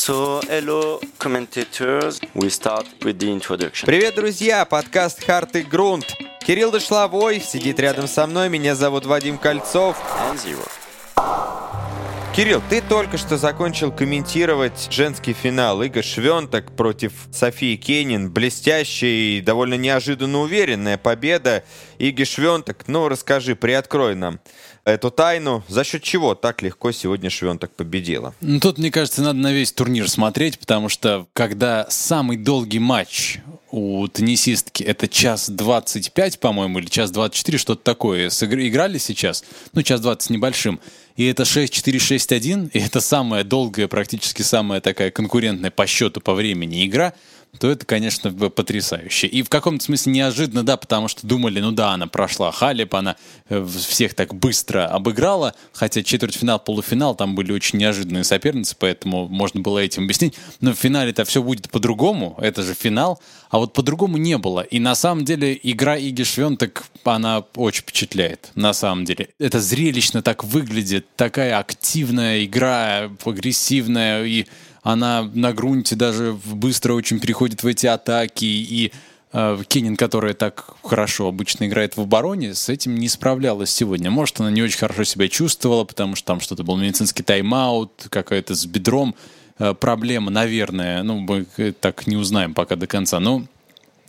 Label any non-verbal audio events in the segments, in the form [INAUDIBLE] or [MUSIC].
So, hello, commentators. We start with the introduction. Привет, друзья! Подкаст «Харт и грунт». Кирилл Дошловой сидит рядом со мной. Меня зовут Вадим Кольцов. And zero. Кирилл, ты только что закончил комментировать женский финал. Иго Швенток против Софии Кенин. Блестящая и довольно неожиданно уверенная победа. Иги Швенток, ну расскажи, приоткрой нам эту тайну. За счет чего так легко сегодня Швенток победила? Ну, тут, мне кажется, надо на весь турнир смотреть, потому что когда самый долгий матч у теннисистки это час 25, по-моему, или час 24, что-то такое, играли сейчас, ну, час 20 с небольшим, и это 6-4-6-1, и это самая долгая, практически самая такая конкурентная по счету, по времени игра, то это, конечно, потрясающе. И в каком-то смысле неожиданно, да, потому что думали, ну да, она прошла Халеп, она э, всех так быстро обыграла, хотя четвертьфинал, полуфинал, там были очень неожиданные соперницы, поэтому можно было этим объяснить. Но в финале-то все будет по-другому, это же финал, а вот по-другому не было. И на самом деле игра Иги Швентек, она очень впечатляет, на самом деле. Это зрелищно так выглядит, такая активная игра, агрессивная, и она на грунте даже быстро очень переходит в эти атаки, и э, Кенин, которая так хорошо обычно играет в обороне, с этим не справлялась сегодня. Может, она не очень хорошо себя чувствовала, потому что там что-то был медицинский тайм-аут, какая-то с бедром э, проблема, наверное. Ну, мы э, так не узнаем пока до конца. Но,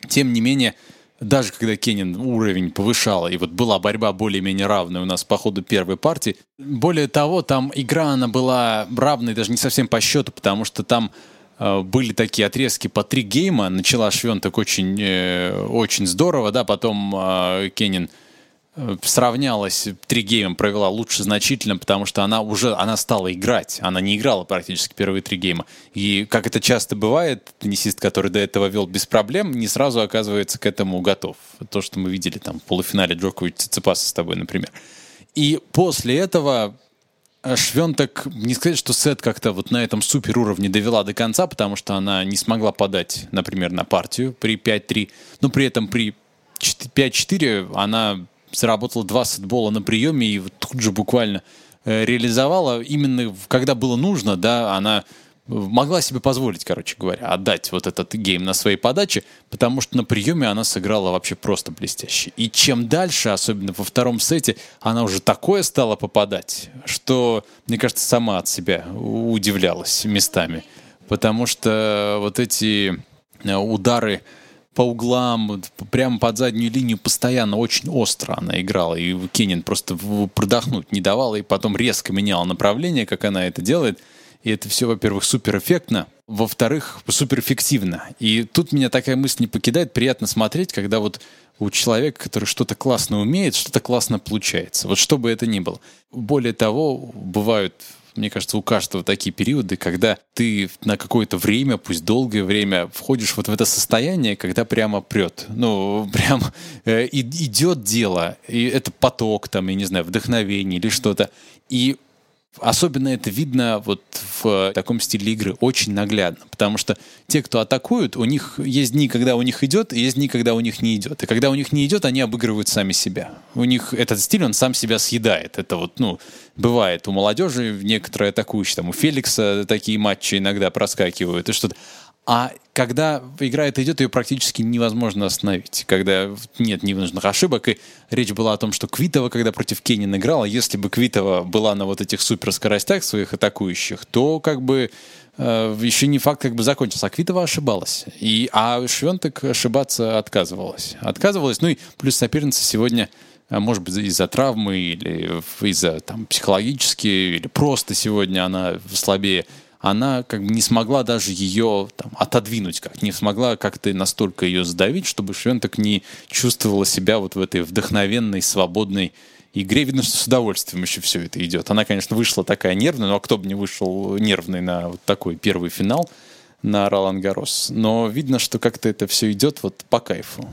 тем не менее, даже когда Кенин уровень повышала, и вот была борьба более-менее равная у нас по ходу первой партии, более того, там игра, она была равной даже не совсем по счету, потому что там э, были такие отрезки по три гейма, начала Швенток очень, э, очень здорово, да, потом э, Кенин э, сравнялась три гейма, провела лучше значительно, потому что она уже она стала играть. Она не играла практически первые три гейма. И как это часто бывает, теннисист, который до этого вел без проблем, не сразу оказывается к этому готов. То, что мы видели там в полуфинале Джокович Циципаса с тобой, например. И после этого э, Швентек, не сказать, что сет как-то вот на этом супер уровне довела до конца, потому что она не смогла подать, например, на партию при 5-3, но при этом при 5-4 она заработала два сетбола на приеме и вот тут же буквально э, реализовала именно когда было нужно, да, она могла себе позволить, короче говоря, отдать вот этот гейм на своей подаче, потому что на приеме она сыграла вообще просто блестяще. И чем дальше, особенно во втором сете, она уже такое стала попадать, что, мне кажется, сама от себя удивлялась местами. Потому что вот эти э, удары по углам, прямо под заднюю линию постоянно очень остро она играла. И Кенин просто продохнуть не давала, и потом резко меняла направление, как она это делает. И это все, во-первых, супер эффектно, во-вторых, супер эффективно. И тут меня такая мысль не покидает. Приятно смотреть, когда вот у человека, который что-то классно умеет, что-то классно получается. Вот что бы это ни было. Более того, бывают мне кажется, у каждого такие периоды, когда ты на какое-то время, пусть долгое время, входишь вот в это состояние, когда прямо прет. Ну, [LAUGHS] прям э, идет дело, и это поток, там, я не знаю, вдохновение или что-то. И Особенно это видно вот в таком стиле игры очень наглядно, потому что те, кто атакуют, у них есть дни, когда у них идет, и есть дни, когда у них не идет. И когда у них не идет, они обыгрывают сами себя. У них этот стиль, он сам себя съедает. Это вот, ну, бывает у молодежи некоторые атакующие, там у Феликса такие матчи иногда проскакивают и что-то. А когда игра эта идет, ее практически невозможно остановить. Когда нет невынужденных ошибок. И речь была о том, что Квитова, когда против Кенин играла, если бы Квитова была на вот этих суперскоростях своих атакующих, то как бы э, еще не факт как бы закончился. А Квитова ошибалась. И, а Швентек ошибаться отказывалась. Отказывалась. Ну и плюс соперница сегодня а, может быть, из-за травмы или из-за там, психологически, или просто сегодня она слабее, она как бы не смогла даже ее там, отодвинуть, как не смогла как-то настолько ее сдавить, чтобы Швентек не чувствовала себя вот в этой вдохновенной, свободной игре. Видно, что с удовольствием еще все это идет. Она, конечно, вышла такая нервная, но кто бы не вышел нервный на вот такой первый финал на Ролан Гарос. Но видно, что как-то это все идет вот по кайфу.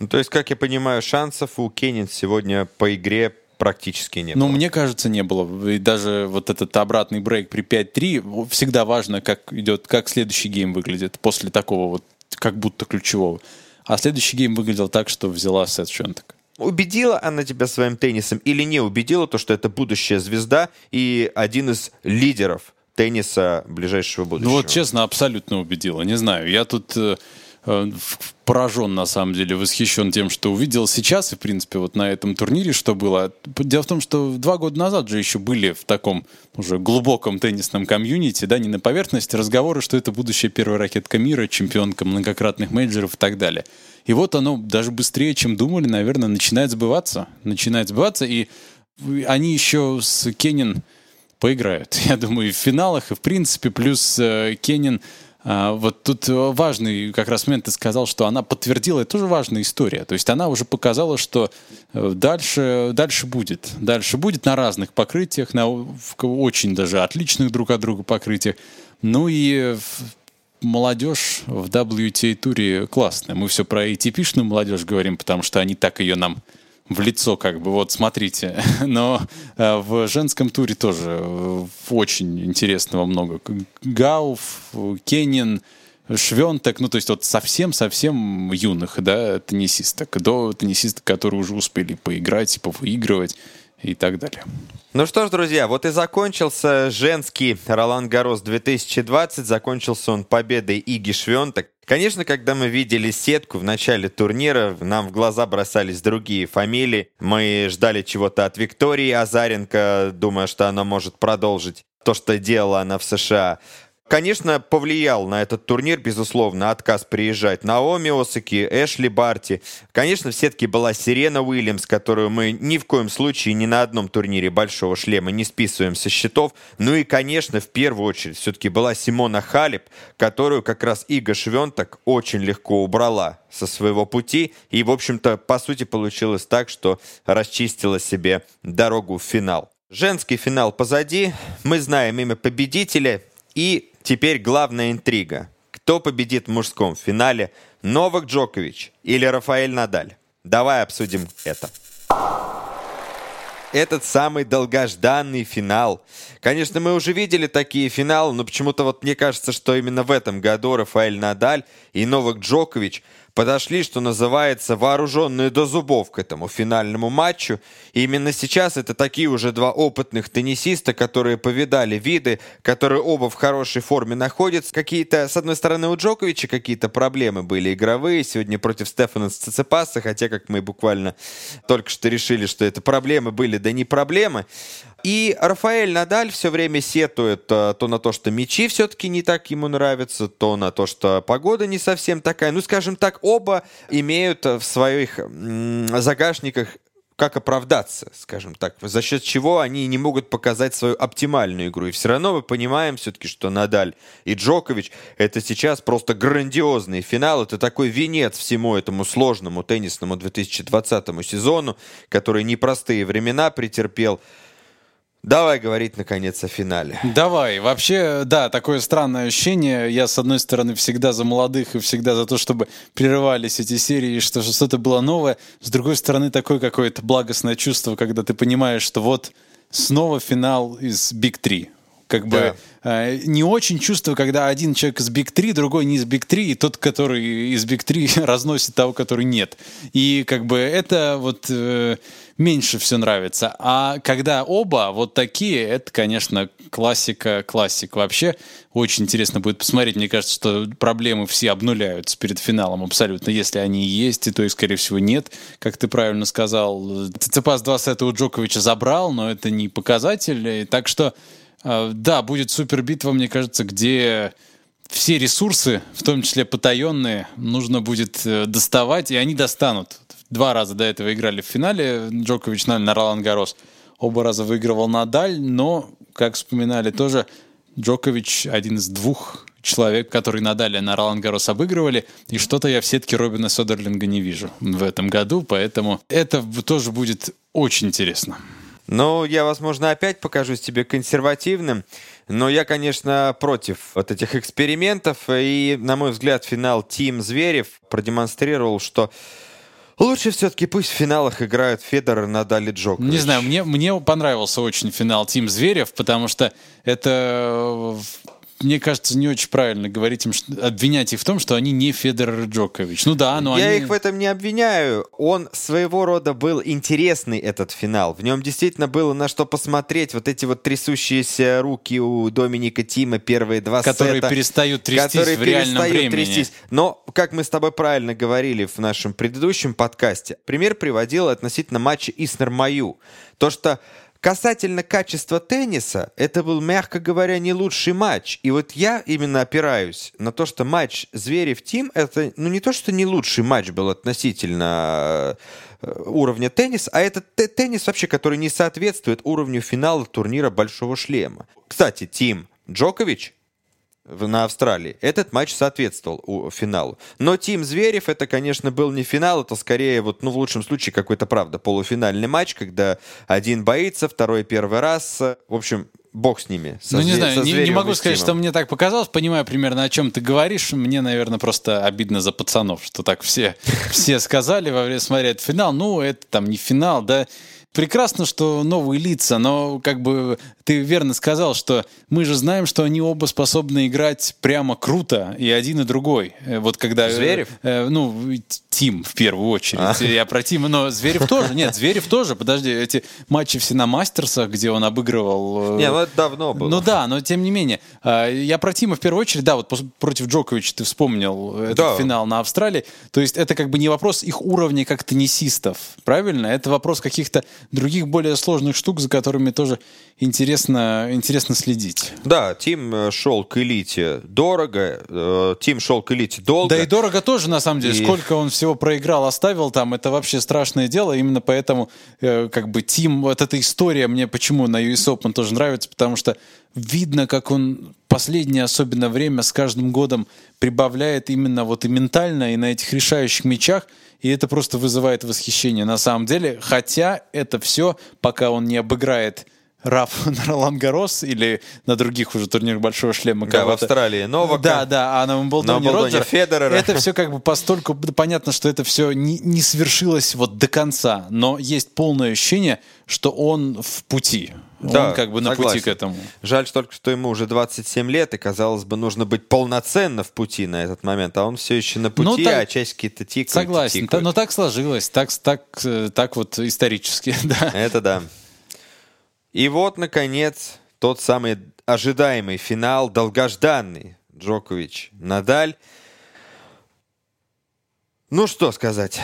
Ну, то есть, как я понимаю, шансов у Кенин сегодня по игре практически нет. Ну, мне кажется, не было. И даже вот этот обратный брейк при 5-3, всегда важно, как идет, как следующий гейм выглядит после такого вот, как будто ключевого. А следующий гейм выглядел так, что взяла сет Швентек. Убедила она тебя своим теннисом или не убедила то, что это будущая звезда и один из лидеров тенниса ближайшего будущего. Ну вот, честно, абсолютно убедила. Не знаю, я тут э, поражен, на самом деле, восхищен тем, что увидел сейчас, и, в принципе, вот на этом турнире, что было. Дело в том, что два года назад же еще были в таком уже глубоком теннисном комьюнити, да, не на поверхности, разговоры, что это будущая первая ракетка мира, чемпионка многократных мейджеров и так далее. И вот оно даже быстрее, чем думали, наверное, начинает сбываться. Начинает сбываться, и они еще с Кенин поиграют. [LAUGHS] Я думаю, и в финалах, и в принципе, плюс э, Кенин вот тут важный как раз момент ты сказал, что она подтвердила, это тоже важная история. То есть она уже показала, что э, дальше, дальше будет. Дальше будет на разных покрытиях, на очень даже отличных друг от друга покрытиях. Ну и молодежь в WTA-туре классная. Мы все про ATP-шную молодежь говорим, потому что они так ее нам в лицо, как бы, вот смотрите. [LAUGHS] Но э, в женском туре тоже э, очень интересного много. Гауф, Кенин, Швентек, ну, то есть вот совсем-совсем юных, да, теннисисток, до теннисисток, которые уже успели поиграть, повыигрывать и так далее. Ну что ж, друзья, вот и закончился женский Ролан Гарос 2020. Закончился он победой Иги Швентек. Конечно, когда мы видели сетку в начале турнира, нам в глаза бросались другие фамилии. Мы ждали чего-то от Виктории Азаренко, думая, что она может продолжить то, что делала она в США. Конечно, повлиял на этот турнир, безусловно, отказ приезжать Наоми Осаки, Эшли Барти. Конечно, в сетке была Сирена Уильямс, которую мы ни в коем случае ни на одном турнире Большого Шлема не списываем со счетов. Ну и, конечно, в первую очередь все-таки была Симона Халип, которую как раз Ига Швентак очень легко убрала со своего пути. И, в общем-то, по сути, получилось так, что расчистила себе дорогу в финал. Женский финал позади. Мы знаем имя победителя. И Теперь главная интрига. Кто победит в мужском финале? Новак Джокович или Рафаэль Надаль? Давай обсудим это. Этот самый долгожданный финал. Конечно, мы уже видели такие финалы, но почему-то вот мне кажется, что именно в этом году Рафаэль Надаль и Новак Джокович – подошли, что называется, вооруженные до зубов к этому финальному матчу. И именно сейчас это такие уже два опытных теннисиста, которые повидали виды, которые оба в хорошей форме находятся. Какие-то, с одной стороны, у Джоковича какие-то проблемы были игровые. Сегодня против Стефана Цицепаса, хотя, как мы буквально только что решили, что это проблемы были, да не проблемы. И Рафаэль Надаль все время сетует то, то на то, что мечи все-таки не так ему нравятся, то на то, что погода не совсем такая. Ну, скажем так, оба имеют в своих загашниках как оправдаться, скажем так, за счет чего они не могут показать свою оптимальную игру. И все равно мы понимаем все-таки, что Надаль и Джокович это сейчас просто грандиозный финал, это такой венец всему этому сложному теннисному 2020 сезону, который непростые времена претерпел. Давай говорить, наконец, о финале. Давай. Вообще, да, такое странное ощущение. Я, с одной стороны, всегда за молодых и всегда за то, чтобы прерывались эти серии, что что-то было новое. С другой стороны, такое какое-то благостное чувство, когда ты понимаешь, что вот снова финал из Big 3 как бы да. э, не очень чувствую, когда один человек из Big 3, другой не из Big 3, и тот, который из Big [LAUGHS] 3 разносит того, который нет. И как бы это вот э, меньше все нравится. А когда оба вот такие, это, конечно, классика, классик. Вообще очень интересно будет посмотреть. Мне кажется, что проблемы все обнуляются перед финалом абсолютно. Если они есть, и то и, скорее всего, нет. Как ты правильно сказал, Цицепас 2 сета у Джоковича забрал, но это не показатель. Так что да, будет супер битва, мне кажется, где все ресурсы, в том числе потаенные, нужно будет э, доставать, и они достанут. Два раза до этого играли в финале Джокович на Ролан Гарос. Оба раза выигрывал Надаль, но, как вспоминали тоже, Джокович один из двух человек, который Надаль на Ролан Гарос обыгрывали, и что-то я в сетке Робина Содерлинга не вижу в этом году, поэтому это тоже будет очень интересно. Ну, я, возможно, опять покажусь тебе консервативным, но я, конечно, против вот этих экспериментов. И, на мой взгляд, финал Тим Зверев продемонстрировал, что Лучше все-таки пусть в финалах играют Федор, Надаль и Джокович. Не знаю, мне, мне понравился очень финал Тим Зверев, потому что это мне кажется, не очень правильно говорить им, что, обвинять их в том, что они не Федерер Джокович. Ну да, но Я они... их в этом не обвиняю. Он своего рода был интересный, этот финал. В нем действительно было на что посмотреть. Вот эти вот трясущиеся руки у Доминика Тима, первые два Которые сета. перестают трястись которые в реальном перестают времени. трястись. Но, как мы с тобой правильно говорили в нашем предыдущем подкасте, пример приводил относительно матча Иснер-Маю. То, что Касательно качества тенниса, это был, мягко говоря, не лучший матч. И вот я именно опираюсь на то, что матч Зверев-Тим, это ну не то, что не лучший матч был относительно э, уровня тенниса, а это те- теннис вообще, который не соответствует уровню финала турнира Большого Шлема. Кстати, Тим Джокович в- на Австралии. Этот матч соответствовал у- финалу. Но Тим Зверев, это, конечно, был не финал, это скорее, вот, ну, в лучшем случае, какой-то, правда, полуфинальный матч, когда один боится, второй первый раз. В общем, бог с ними. со Ну, не знаю, не, не могу сказать, что мне так показалось. Понимаю примерно, о чем ты говоришь. Мне, наверное, просто обидно за пацанов, что так все, [LAUGHS] все сказали во время смотря этот финал. Ну, это там не финал, да. Прекрасно, что новые лица, но как бы ты верно сказал, что мы же знаем, что они оба способны играть прямо круто, и один, и другой. Э, Вот когда... э, Зверев? э, ну, Тим в первую очередь. А. Я про Тима, но Зверев тоже. Нет, Зверев тоже. Подожди, эти матчи все на мастерсах, где он обыгрывал... э, Не, ну это давно было. ну да, но тем не менее. А, Я про Тима в первую очередь, да, вот против Джоковича ты вспомнил этот Да. финал на Австралии. То есть это как бы не вопрос их уровня как теннисистов, правильно? Это вопрос каких-то других более сложных штук, за которыми тоже интересно, интересно следить. Да, Тим э, шел к элите дорого, э, Тим шел к элите долго. Да и дорого тоже, на самом деле. И- Сколько он всего проиграл, оставил там, это вообще страшное дело. Именно поэтому, э, как бы, Тим, вот эта история мне почему на US Open тоже нравится, потому что видно, как он последнее особенно время с каждым годом прибавляет именно вот и ментально, и на этих решающих мячах, и это просто вызывает восхищение на самом деле. Хотя это все, пока он не обыграет Рафа [LAUGHS] на Ролан Гарос или на других уже турнирах Большого Шлема Да, в. Австралии Новака. Да, да, а на Умблдоне Роджера. Федерера. Это все как бы постольку понятно, что это все не, не свершилось вот до конца, но есть полное ощущение, что он в пути. Да, он как бы на согласен. пути к этому. Жаль только, что ему уже 27 лет, и, казалось бы, нужно быть полноценно в пути на этот момент, а он все еще на пути, Ну, так- а часики-то тикают. и Согласен, тикают. но так сложилось, так, так, э, так вот исторически, [LAUGHS] да. Это да. И вот, наконец, тот самый ожидаемый финал, долгожданный. Джокович, Надаль. Ну, что сказать.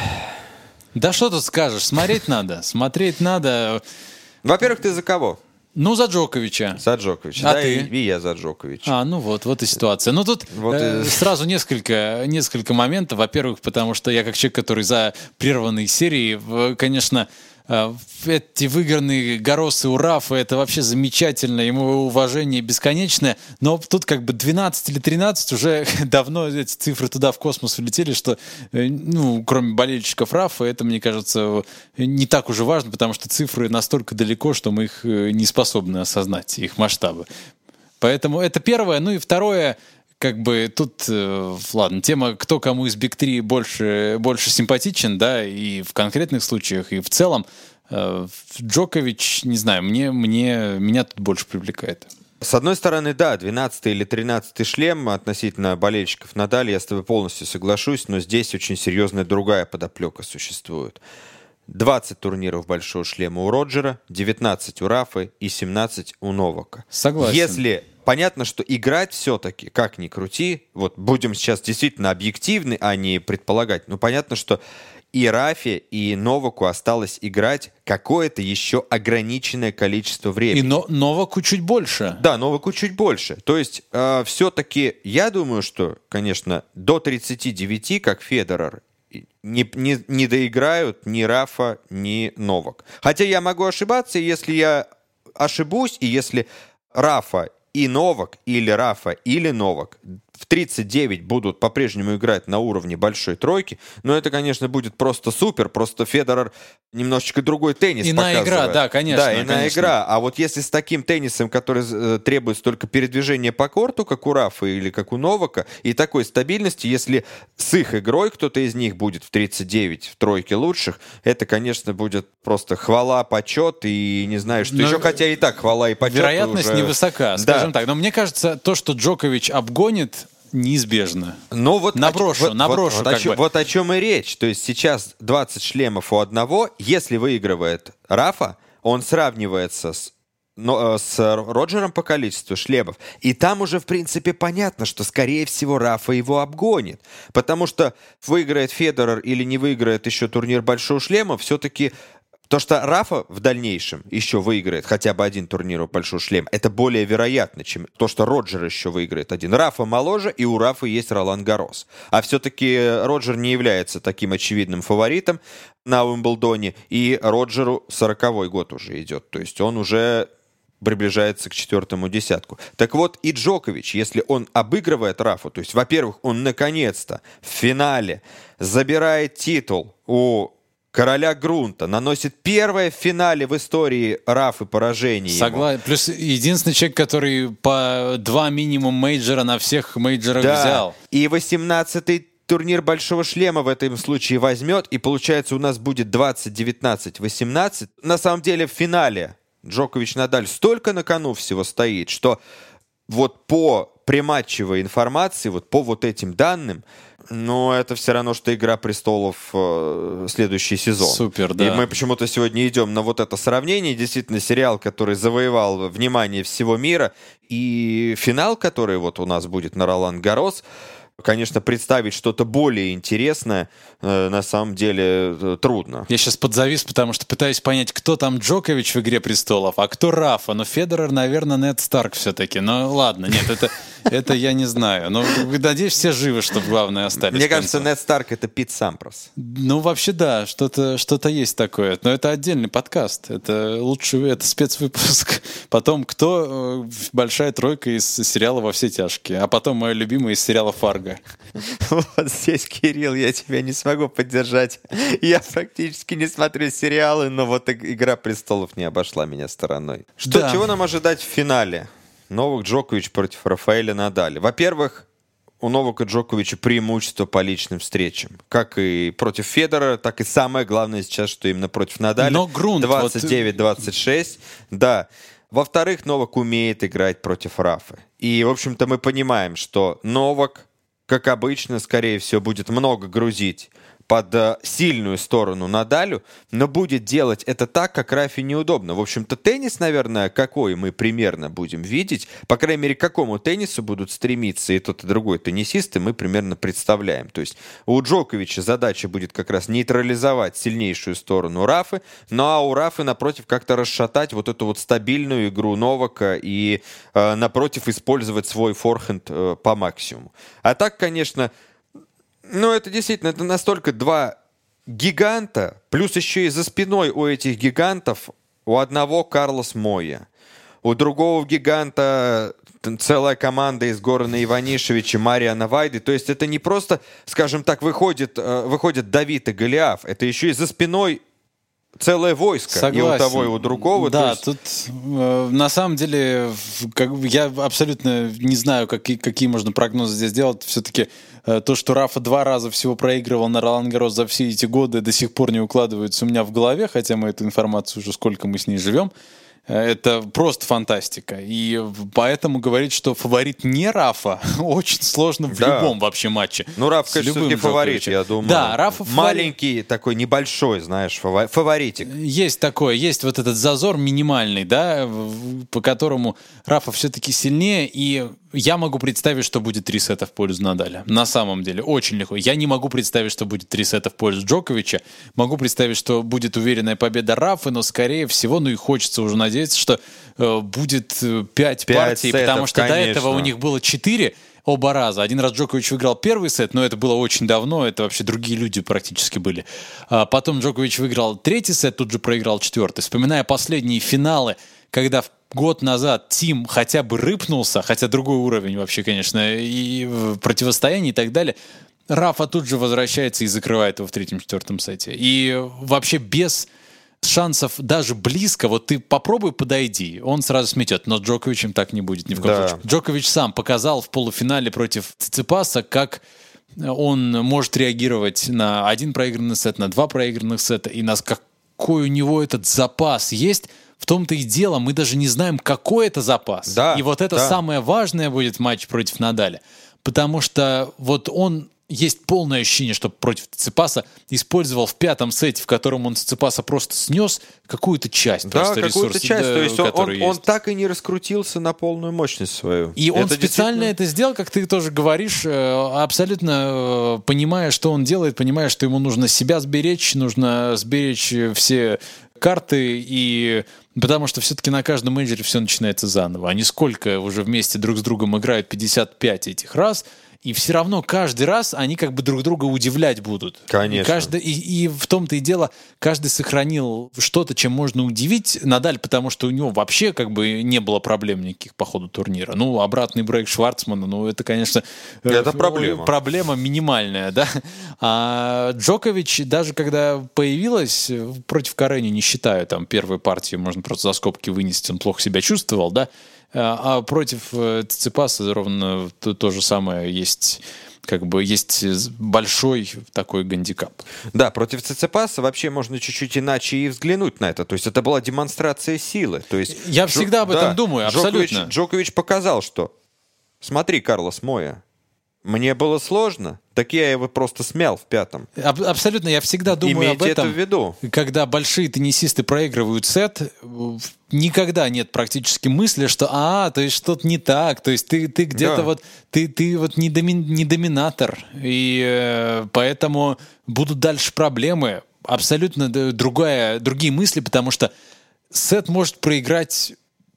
Да что тут скажешь, смотреть надо, смотреть надо. Во-первых, ты за кого? Ну, за Джоковича. За Джоковича. А да, ты? И, и я за Джоковича. А, ну вот, вот и ситуация. Ну тут Вот э, и- сразу несколько, несколько моментов. Во-первых, потому что я как человек, который за прерванные серии, конечно, эти выигранные Горосы у Рафа, это вообще замечательно, ему уважение бесконечное, но тут как бы 12 или 13 уже [LAUGHS] давно эти цифры туда в космос улетели, что, э, ну, кроме болельщиков Рафа, это, мне кажется, не так уже важно, потому что цифры настолько далеко, что мы их э, не способны осознать, их масштабы. Поэтому это первое. Ну и второе, как бы тут, э, ладно, тема, кто кому из Биг 3 больше, больше симпатичен, да, и в конкретных случаях, и в целом. Э, Джокович, не знаю, мне, мне, меня тут больше привлекает. С одной стороны, да, 12 или 13 шлем относительно болельщиков Надали, я с тобой полностью соглашусь, но здесь очень серьезная другая подоплека существует. 20 турниров большого шлема у Роджера, 19 у Рафы и 17 у Новака. Согласен. Если понятно, что играть все-таки, как ни крути, вот будем сейчас действительно объективны, а не предполагать, ну понятно, что и Рафе, и Новаку осталось играть какое-то еще ограниченное количество времени. И но, Новаку чуть больше. Да, Новаку чуть больше. То есть все-таки я думаю, что, конечно, до 39, как Федерер, не, не, не доиграют ни Рафа, ни Новак. Хотя я могу ошибаться, если я ошибусь, и если Рафа и Новак, или Рафа, или Новак в 39 будут по-прежнему играть на уровне большой тройки, но это, конечно, будет просто супер, просто Федерер немножечко другой теннис Иная показывает. игра, да, конечно, Да, иная конечно. игра. А вот если с таким теннисом, который э, требует столько передвижения по корту, как у Рафа или как у Новака, и такой стабильности, если с их игрой кто-то из них будет в 39 в тройке лучших, это, конечно, будет просто хвала, почет и не знаю, что Но еще, хотя и так хвала и почет Вероятность уже- невысока, Да. скажем так. Но мне кажется, то, что Джокович обгонит, неизбежно. Ну вот Наброшу, о, вот, наброшу вот, вот, как о, чё- бы. вот о чем и речь. То есть сейчас 20 шлемов у одного. Если выигрывает Рафа, он сравнивается с но, э, с Роджером по количеству шлемов. И там уже, в принципе, понятно, что, скорее всего, Рафа его обгонит. Потому что выиграет Федерер или не выиграет еще турнир Большого Шлема, все-таки то, что Рафа в дальнейшем еще выиграет хотя бы один турнир у Большого Шлема, это более вероятно, чем то, что Роджер еще выиграет один. Рафа моложе, и у Рафа есть Ролан Гарос. А все-таки Роджер не является таким очевидным фаворитом на Уимблдоне, и Роджеру 40 год уже идет. То есть он уже приближается к четвертому десятку. Так вот, и Джокович, если он обыгрывает Рафу, то есть, во-первых, он наконец-то в финале забирает титул у короля грунта, наносит первое в финале в истории Рафы поражение. ему. Согласен. Плюс единственный человек, который по два минимум мейджора на всех мейджорах Да. взял. И 18-й турнир Большого Шлема в этом случае возьмет, и получается у нас будет 20-19-18. На самом деле в финале Джокович Надаль столько на кону всего стоит, что вот по предматчевой информации, вот по вот этим данным, ну, это все равно, что «Игра престолов» э, следующий сезон. Супер, да. И мы почему-то сегодня идем на вот это сравнение. Действительно, сериал, который завоевал внимание всего мира. И финал, который вот у нас будет на Ролан Гарос, конечно, представить что-то более интересное э, на самом деле э, трудно. Я сейчас подзавис, потому что пытаюсь понять, кто там Джокович в «Игре престолов», а кто Рафа. Но Федерер, наверное, Нед Старк все-таки. Ну ладно, нет, это, это я не знаю. Но надеюсь, все живы, чтобы главное остались. Мне кажется. Нед Старк это Пит Сампрос. Ну, вообще, да, что-то что есть такое. Но это отдельный подкаст. Это лучший, это спецвыпуск. Потом, кто э, большая тройка из сериала «Во все тяжкие», а потом мой любимый из сериала «Фарго». [LAUGHS] Вот здесь, Кирилл, я тебя не смогу поддержать. Я практически не смотрю сериалы, но вот «Игра престолов» не обошла меня стороной. Что, Да. чего нам ожидать в финале? Новак Джокович против Рафаэля Надаля. Во-первых, у Новака Джоковича преимущество по личным встречам. Как и против Федора, так и самое главное сейчас, что именно против Надаля. Но грунт, вот- 29-26. Да. Во-вторых, Новак умеет играть против Рафы. И, в общем-то, мы понимаем, что Новак, как обычно, скорее всего, будет много грузить под э, сильную сторону Надалю, но будет делать это так, как Рафе неудобно. В общем-то, теннис, наверное, какой мы примерно будем видеть, по крайней мере, к какому теннису будут стремиться и тот, и другой теннисисты, мы примерно представляем. То есть у Джоковича задача будет как раз нейтрализовать сильнейшую сторону Рафы, ну а у Рафы, напротив, как-то расшатать вот эту вот стабильную игру Новака и, э, напротив, использовать свой форхенд э, по максимуму. А так, конечно, ну, это действительно, это настолько два гиганта, плюс еще и за спиной у этих гигантов у одного Карлос Моя, у другого гиганта т- целая команда из Горана Иванишевича, Мариана Вайды. То есть это не просто, скажем так, выходит, э, выходит Давид и Голиаф, это еще и за спиной целое войско и у того, и у другого. То Да, есть- тут э, на самом деле как, я абсолютно не знаю, какие, какие можно прогнозы здесь делать. Все-таки то, что Рафа два раза всего проигрывал на Ролан Гарос за все эти годы, до сих пор не укладывается у меня в голове, хотя мы эту информацию уже сколько мы с ней живем. Э, Это просто фантастика. И поэтому говорить, что фаворит не Рафа, [LAUGHS] очень сложно в Да. любом вообще матче. Ну, Раф, конечно, все-таки фаворит, я думаю. Да, Рафа фаворит. Маленький, такой небольшой, знаешь, фаворитик. Есть такое, есть вот этот зазор минимальный, да, по которому Рафа все-таки сильнее, и я могу представить, что будет три сета в пользу Надаля. На самом деле, очень легко. Я не могу представить, что будет три сета в пользу Джоковича. Могу представить, что будет уверенная победа Рафы, но скорее всего, ну и хочется уже надеяться, что э, будет э, пять Пять партий, сетов, потому что до конечно. этого у них было четыре оба раза. Один раз Джокович выиграл первый сет, но это было очень давно, это вообще другие люди практически были. А потом Джокович выиграл третий сет, тут же проиграл четвертый. Вспоминая последние финалы, когда в год назад Тим хотя бы рыпнулся, хотя другой уровень вообще, конечно, и в противостоянии и так далее, Рафа тут же возвращается и закрывает его в третьем-четвертом сете. И вообще без шансов даже близко, вот ты попробуй подойди, он сразу сметет, но Джоковичем так не будет ни в коем Да. случае. Джокович сам показал в полуфинале против Циципаса, как он может реагировать на один проигранный сет, на два проигранных сета, и нас какой у него этот запас есть. В том-то и дело, мы даже не знаем, какой это запас. Да, и вот это да. самое важное будет в матче против Надаля. Потому что вот он есть полное ощущение, что против Циципаса использовал в пятом сете, в котором он Циципаса просто снес какую-то часть. Да, просто какую-то часть. да, То есть он, он, который он есть. так и не раскрутился на полную мощность свою. И он Это специально действительно- это сделал, как ты тоже говоришь, э, абсолютно э, понимая, что он делает, понимая, что ему нужно себя сберечь, нужно сберечь э, все карты, и потому что все-таки на каждом мейджоре все начинается заново. Они сколько уже вместе друг с другом играют 55 этих раз, и все равно каждый раз они как бы друг друга удивлять будут. Конечно. И, каждый, и, и в том-то и дело, каждый сохранил что-то, чем можно удивить Надаль, потому что у него вообще как бы не было проблем никаких по ходу турнира. Ну, обратный брейк Шварцмана, ну, это, конечно... э, Это проблема. Проблема минимальная, да. А Джокович, даже когда появилась э, против Карени, не считаю, там, первую партию можно просто за скобки вынести, он плохо себя чувствовал, да. А а против э, Циципаса ровно то, то же самое есть как бы есть большой такой гандикап. Да, против Циципаса вообще можно чуть-чуть иначе и взглянуть на это. То есть это была демонстрация силы. То есть Я всегда об этом думаю, Джокович, абсолютно. Джокович показал, что смотри, Карлос Моя, мне было сложно, так я его просто смял в пятом. Аб- абсолютно, я всегда думаю об Имейте этом. это в виду. Когда большие теннисисты проигрывают сет, никогда нет практически мысли, что а, то есть что-то не так, то есть ты, ты где-то Да. вот ты, ты вот не, доми- не доминатор, и э, поэтому будут дальше проблемы, абсолютно другая, другие мысли, потому что сет может проиграть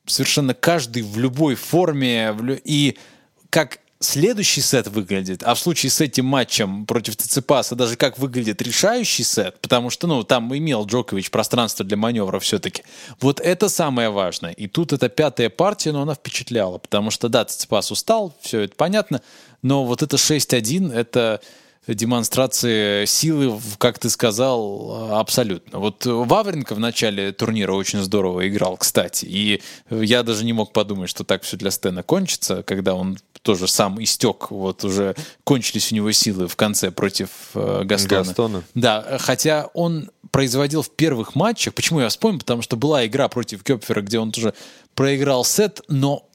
совершенно каждый в любой форме, и как следующий сет выглядит, а в случае с этим матчем против Циципаса даже как выглядит решающий сет, потому что, ну, там имел Джокович пространство для маневра все-таки. Вот это самое важное. И тут эта пятая партия, но она впечатляла, потому что, да, Циципас устал, все это понятно, но вот это 6-1, это демонстрации силы, как ты сказал, абсолютно. Вот Вавренко в начале турнира очень здорово играл, кстати, и я даже не мог подумать, что так все для Стена кончится, когда он тоже сам истек, вот уже кончились у него силы в конце против э, Гастона. Гастона. Да, хотя он производил в первых матчах, почему я вспомнил, потому что была игра против Кёпфера, где он тоже проиграл сет, но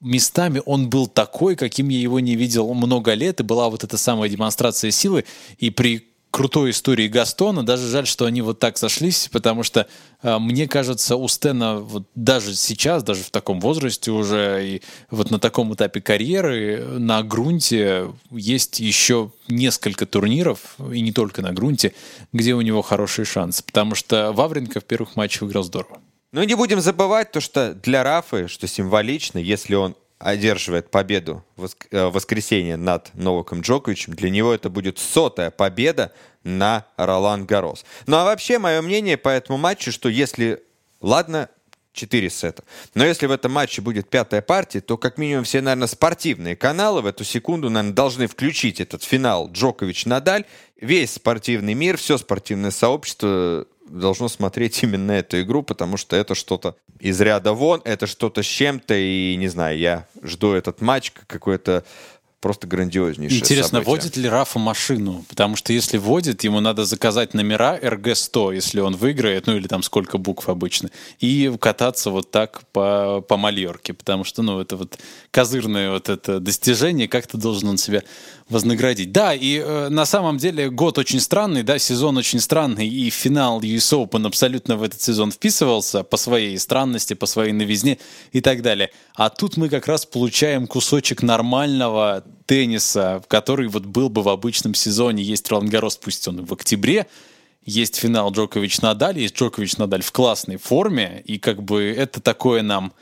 местами он был такой, каким я его не видел много лет, и была вот эта самая демонстрация силы, и при крутой истории Гастона, даже жаль, что они вот так сошлись, потому что э, мне кажется, у Стена вот даже сейчас, даже в таком возрасте уже, и вот на таком этапе карьеры, на грунте есть еще несколько турниров, и не только на грунте, где у него хорошие шансы, потому что Вавренко в первых матчах играл здорово. Ну и не будем забывать то, что для Рафы, что символично, если он одерживает победу в э, воскресенье над Новаком Джоковичем, для него это будет сотая победа на Ролан Гарос. Ну а вообще, мое мнение по этому матчу, что если, ладно, 4 сета, но если в этом матче будет пятая партия, то как минимум все, наверное, спортивные каналы в эту секунду, наверное, должны включить этот финал Джокович-Надаль. Весь спортивный мир, все спортивное сообщество должно смотреть [LAUGHS] именно эту игру, потому что это что-то из ряда вон, это что-то с чем-то, и не знаю, я жду этот матч как какое-то просто грандиознейшее Интересно, событие. водит ли Рафа машину? Потому что если водит, ему надо заказать номера RG100, если он выиграет, ну или там сколько букв обычно, и кататься вот так по, по Мальорке, потому что, ну, это вот козырное вот это достижение, как-то должен он себя вознаградить. Да, и э, на самом деле год очень странный, да, сезон очень странный, и финал US Open абсолютно в этот сезон вписывался по своей странности, по своей новизне и так далее. А тут мы как раз получаем кусочек нормального тенниса, который вот был бы в обычном сезоне. Есть Ролан Гарос, пусть он в октябре, есть финал Джокович-Надаль, есть Джокович-Надаль в классной форме, и как бы это такое нам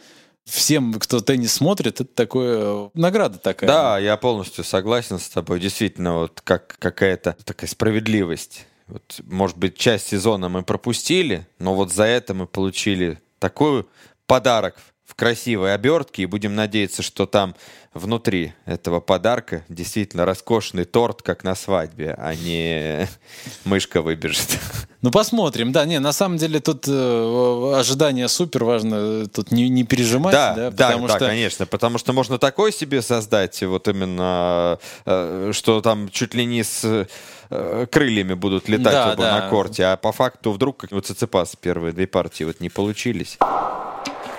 всем, кто теннис смотрит, это такое награда такая. Да, я полностью согласен с тобой. Действительно, вот как какая-то такая справедливость. Вот, может быть, часть сезона мы пропустили, но вот за это мы получили такой подарок в красивой обертке, и будем надеяться, что там внутри этого подарка действительно роскошный торт, как на свадьбе, а не [LAUGHS] мышка выбежит. [LAUGHS] Ну, посмотрим. Да, не, на самом деле тут э, ожидание супер важно. Тут не, не пережимать. Да, Да, да, потому да, что... конечно, потому что можно такое себе создать, вот именно, э, что там чуть ли не с э, крыльями будут летать Да, оба да. на корте, а по факту вдруг как вот Циципас первые две партии вот не получились.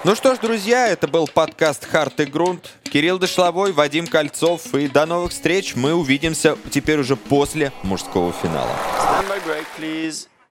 Ну что ж, друзья, это был подкаст «Харт и грунт». Кирилл Дошловой, Вадим Кольцов. И до новых встреч. Мы увидимся теперь уже после мужского финала. Stand by break, please.